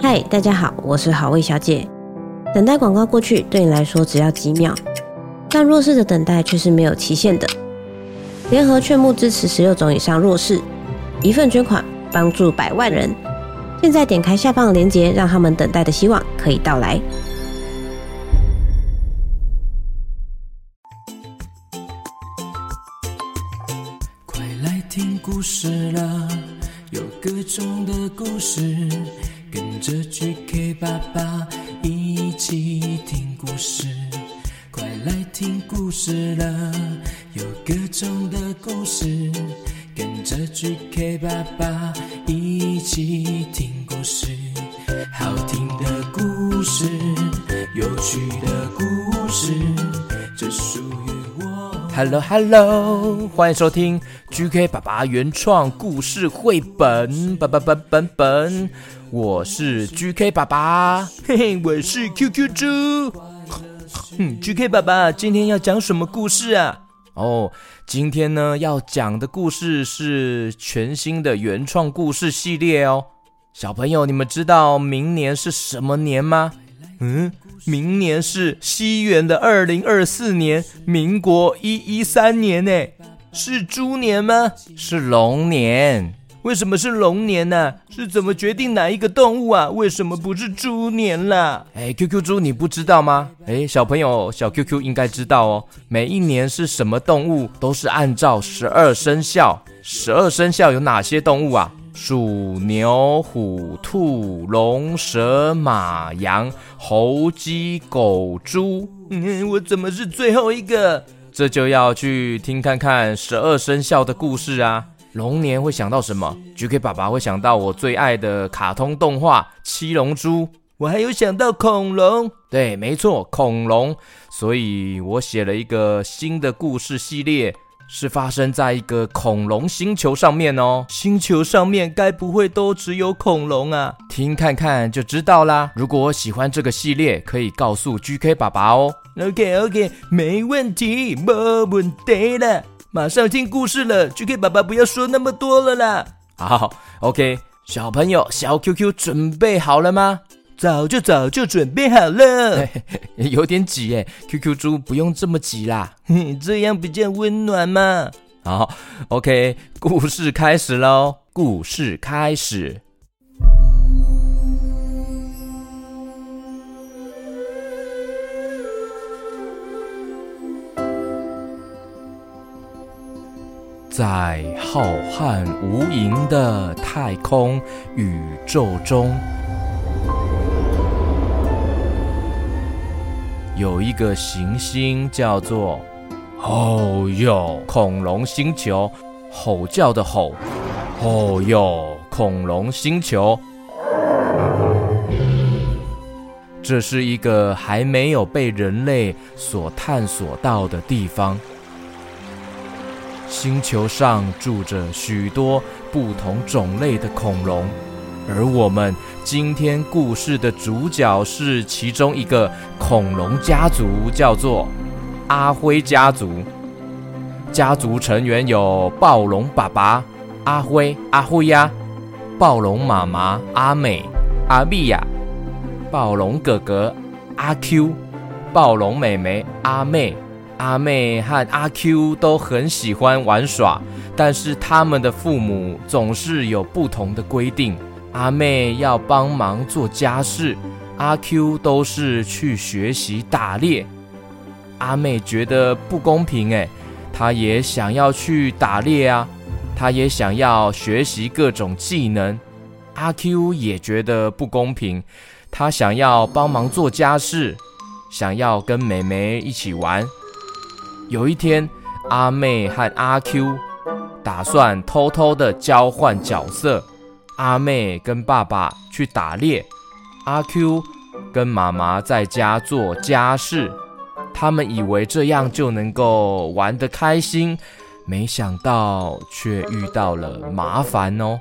嗨，大家好，我是好味小姐。等待广告过去，对你来说只要几秒，但弱势的等待却是没有期限的。联合劝募支持十六种以上弱势，一份捐款帮助百万人。现在点开下方的链接，让他们等待的希望可以到来。快来听故事了，有各种的故事，跟着 GK 爸爸一起听故事。快来听故事了，有各种的故事，跟着 GK 爸爸一起听故事。好听的故事，有趣的故事，这属于我。Hello Hello，欢迎收听 GK 爸爸原创故事绘本，本本本本本。我是 GK 爸爸，嘿嘿，我是 QQ 猪。嗯，GK 爸爸今天要讲什么故事啊？哦，今天呢要讲的故事是全新的原创故事系列哦。小朋友，你们知道明年是什么年吗？嗯，明年是西元的二零二四年，民国一一三年呢，是猪年吗？是龙年。为什么是龙年呢、啊？是怎么决定哪一个动物啊？为什么不是猪年啦？哎，QQ 猪，你不知道吗？哎，小朋友，小 QQ 应该知道哦。每一年是什么动物，都是按照十二生肖。十二生肖有哪些动物啊？鼠、牛、虎、兔、龙、蛇、马、羊、猴、鸡、狗、猪。嗯，我怎么是最后一个？这就要去听看看十二生肖的故事啊。龙年会想到什么？GK 爸爸会想到我最爱的卡通动画《七龙珠》，我还有想到恐龙。对，没错，恐龙。所以我写了一个新的故事系列。是发生在一个恐龙星球上面哦，星球上面该不会都只有恐龙啊？听看看就知道啦。如果喜欢这个系列，可以告诉 GK 爸爸哦。OK OK，没问题，没问题了。马上听故事了，GK 爸爸不要说那么多了啦。好，OK，小朋友小 QQ 准备好了吗？早就早就准备好了，有点挤耶，QQ 猪不用这么挤啦，这样比较温暖嘛。好，OK，故事开始喽，故事开始。在浩瀚无垠的太空宇宙中。有一个行星叫做“吼哟恐龙星球”，吼叫的吼，吼哟恐龙星球。这是一个还没有被人类所探索到的地方。星球上住着许多不同种类的恐龙。而我们今天故事的主角是其中一个恐龙家族，叫做阿辉家族。家族成员有暴龙爸爸阿辉阿辉呀，暴龙妈妈阿美阿碧呀，暴龙哥哥阿 Q，暴龙妹妹阿妹。阿妹和阿 Q 都很喜欢玩耍，但是他们的父母总是有不同的规定。阿妹要帮忙做家事，阿 Q 都是去学习打猎。阿妹觉得不公平，哎，她也想要去打猎啊，她也想要学习各种技能。阿 Q 也觉得不公平，他想要帮忙做家事，想要跟妹妹一起玩。有一天，阿妹和阿 Q 打算偷偷的交换角色。阿妹跟爸爸去打猎，阿 Q 跟妈妈在家做家事。他们以为这样就能够玩得开心，没想到却遇到了麻烦哦。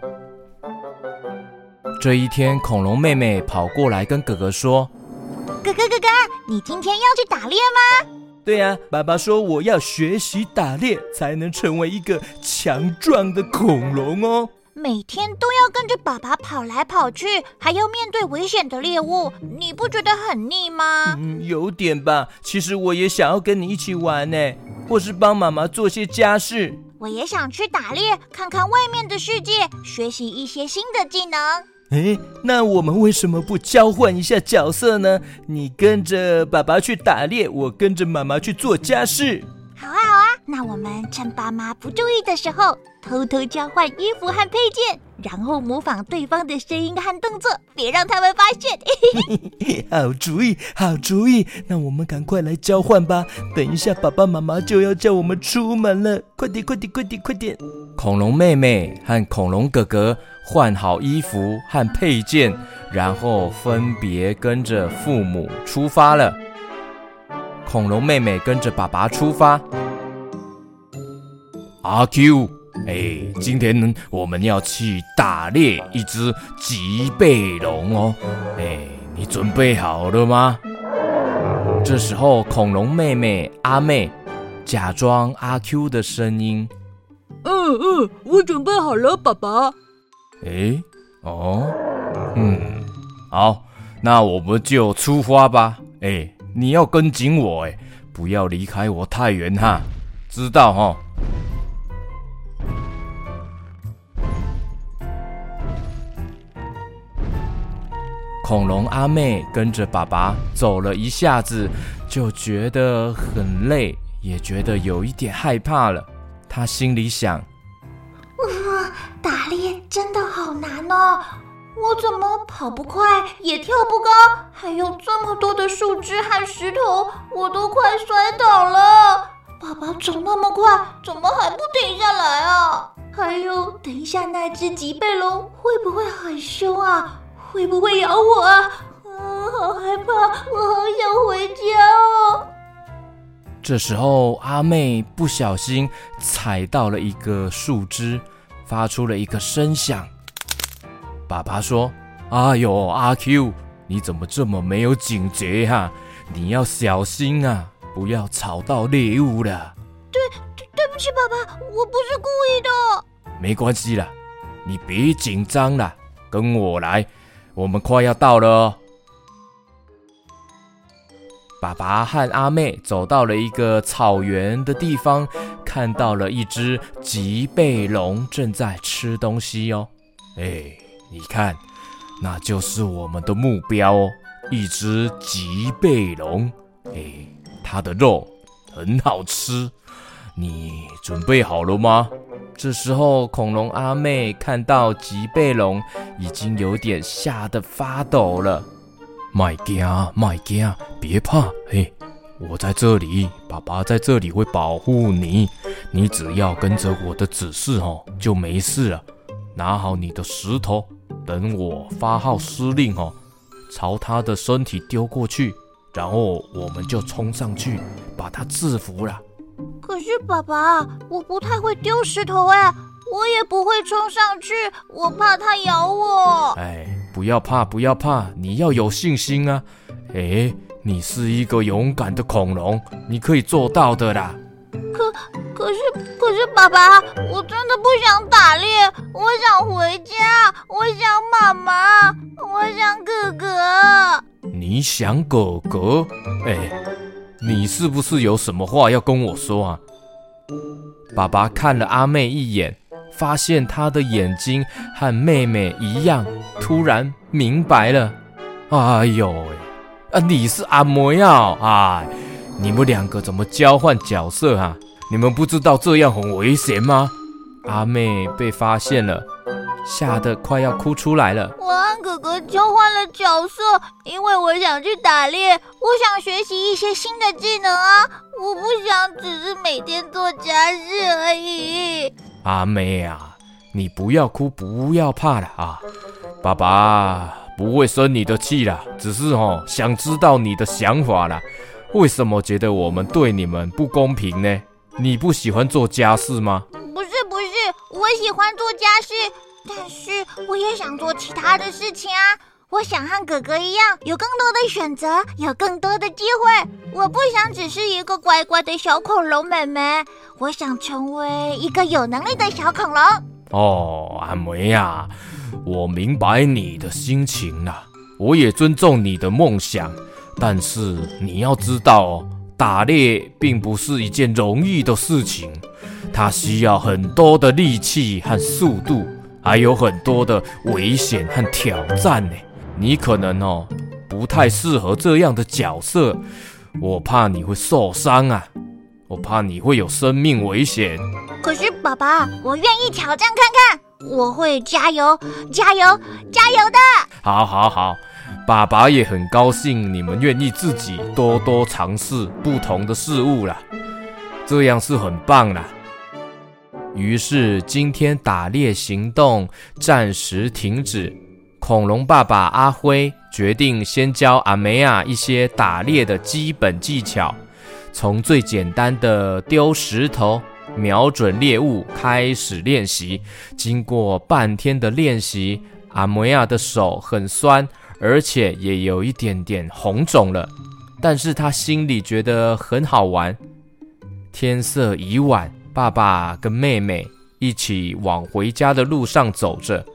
这一天，恐龙妹妹跑过来跟哥哥说：“哥哥哥哥，你今天要去打猎吗？”“对呀，爸爸说我要学习打猎，才能成为一个强壮的恐龙哦。”每天都要跟着爸爸跑来跑去，还要面对危险的猎物，你不觉得很腻吗？嗯，有点吧。其实我也想要跟你一起玩呢，或是帮妈妈做些家事。我也想去打猎，看看外面的世界，学习一些新的技能。哎，那我们为什么不交换一下角色呢？你跟着爸爸去打猎，我跟着妈妈去做家事。好啊，好啊。那我们趁爸妈不注意的时候，偷偷交换衣服和配件，然后模仿对方的声音和动作，别让他们发现。好主意，好主意！那我们赶快来交换吧。等一下，爸爸妈妈就要叫我们出门了，快点，快点，快点，快点！恐龙妹妹和恐龙哥哥换好衣服和配件，然后分别跟着父母出发了。恐龙妹妹跟着爸爸出发。阿 Q，哎，今天，我们要去打猎一只棘背龙哦，哎，你准备好了吗？这时候，恐龙妹妹阿妹假装阿 Q 的声音，嗯嗯，我准备好了，爸爸。哎，哦，嗯，好，那我们就出发吧。诶，你要跟紧我，诶，不要离开我太远哈，知道哈？恐龙阿妹跟着爸爸走了一下子，就觉得很累，也觉得有一点害怕了。她心里想：“哇，打猎真的好难哦！我怎么跑不快，也跳不高，还有这么多的树枝和石头，我都快摔倒了。爸爸走那么快，怎么还不停下来啊？还有，等一下那只棘背龙会不会很凶啊？”会不会咬我啊？嗯，好害怕，我好想回家哦。这时候，阿妹不小心踩到了一个树枝，发出了一个声响。爸爸说：“哎呦，阿 Q，你怎么这么没有警觉哈？你要小心啊，不要吵到猎物了。”对，对，对不起，爸爸，我不是故意的。没关系啦，你别紧张啦，跟我来。我们快要到了哦。爸爸和阿妹走到了一个草原的地方，看到了一只棘背龙正在吃东西哦。哎，你看，那就是我们的目标哦，一只棘背龙。哎，它的肉很好吃。你准备好了吗？这时候，恐龙阿妹看到棘背龙已经有点吓得发抖了。麦惊，麦惊，别怕，嘿，我在这里，爸爸在这里会保护你。你只要跟着我的指示哦，就没事了。拿好你的石头，等我发号施令哦，朝他的身体丢过去，然后我们就冲上去把他制服了。可是爸爸，我不太会丢石头哎，我也不会冲上去，我怕它咬我。哎，不要怕，不要怕，你要有信心啊！哎，你是一个勇敢的恐龙，你可以做到的啦。可可是可是爸爸，我真的不想打猎，我想回家，我想妈妈，我想哥哥。你想哥哥？哎。你是不是有什么话要跟我说啊？爸爸看了阿妹一眼，发现她的眼睛和妹妹一样，突然明白了。哎呦喂，啊，你是阿妹啊？哎，你们两个怎么交换角色啊？你们不知道这样很危险吗？阿妹被发现了。吓得快要哭出来了。我和哥哥交换了角色，因为我想去打猎，我想学习一些新的技能啊！我不想只是每天做家事而已。阿妹啊，你不要哭，不要怕了啊！爸爸不会生你的气啦，只是哦想知道你的想法啦。为什么觉得我们对你们不公平呢？你不喜欢做家事吗？不是不是，我喜欢做家事。但是我也想做其他的事情啊！我想和哥哥一样，有更多的选择，有更多的机会。我不想只是一个乖乖的小恐龙妹妹，我想成为一个有能力的小恐龙。哦，阿梅呀，我明白你的心情啦，我也尊重你的梦想，但是你要知道哦，打猎并不是一件容易的事情，它需要很多的力气和速度，还有很多的危险和挑战呢。你可能哦，不太适合这样的角色，我怕你会受伤啊。我怕你会有生命危险。可是爸爸，我愿意挑战看看，我会加油，加油，加油的。好，好，好，爸爸也很高兴你们愿意自己多多尝试不同的事物啦，这样是很棒啦。于是今天打猎行动暂时停止，恐龙爸爸阿辉决定先教阿梅亚一些打猎的基本技巧。从最简单的丢石头、瞄准猎物开始练习。经过半天的练习，阿梅亚的手很酸，而且也有一点点红肿了。但是他心里觉得很好玩。天色已晚，爸爸跟妹妹一起往回家的路上走着，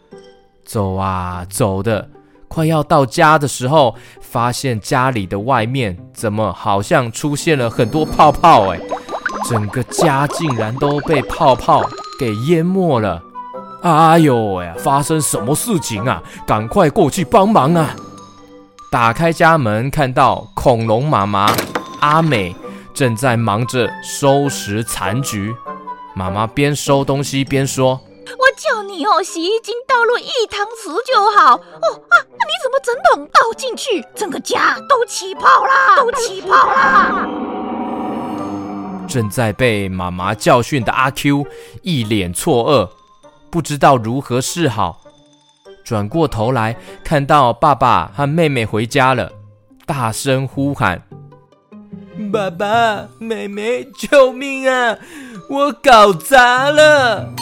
走啊走的。快要到家的时候，发现家里的外面怎么好像出现了很多泡泡？哎，整个家竟然都被泡泡给淹没了！哎呦喂，发生什么事情啊？赶快过去帮忙啊！打开家门，看到恐龙妈妈阿美正在忙着收拾残局。妈妈边收东西边说。我叫你哦，洗衣精倒入一汤匙就好哦啊！那你怎么整桶倒进去，整个家都起泡啦，都起泡啦！正在被妈妈教训的阿 Q 一脸错愕，不知道如何是好。转过头来看到爸爸和妹妹回家了，大声呼喊：“爸爸、妹妹，救命啊！我搞砸了！”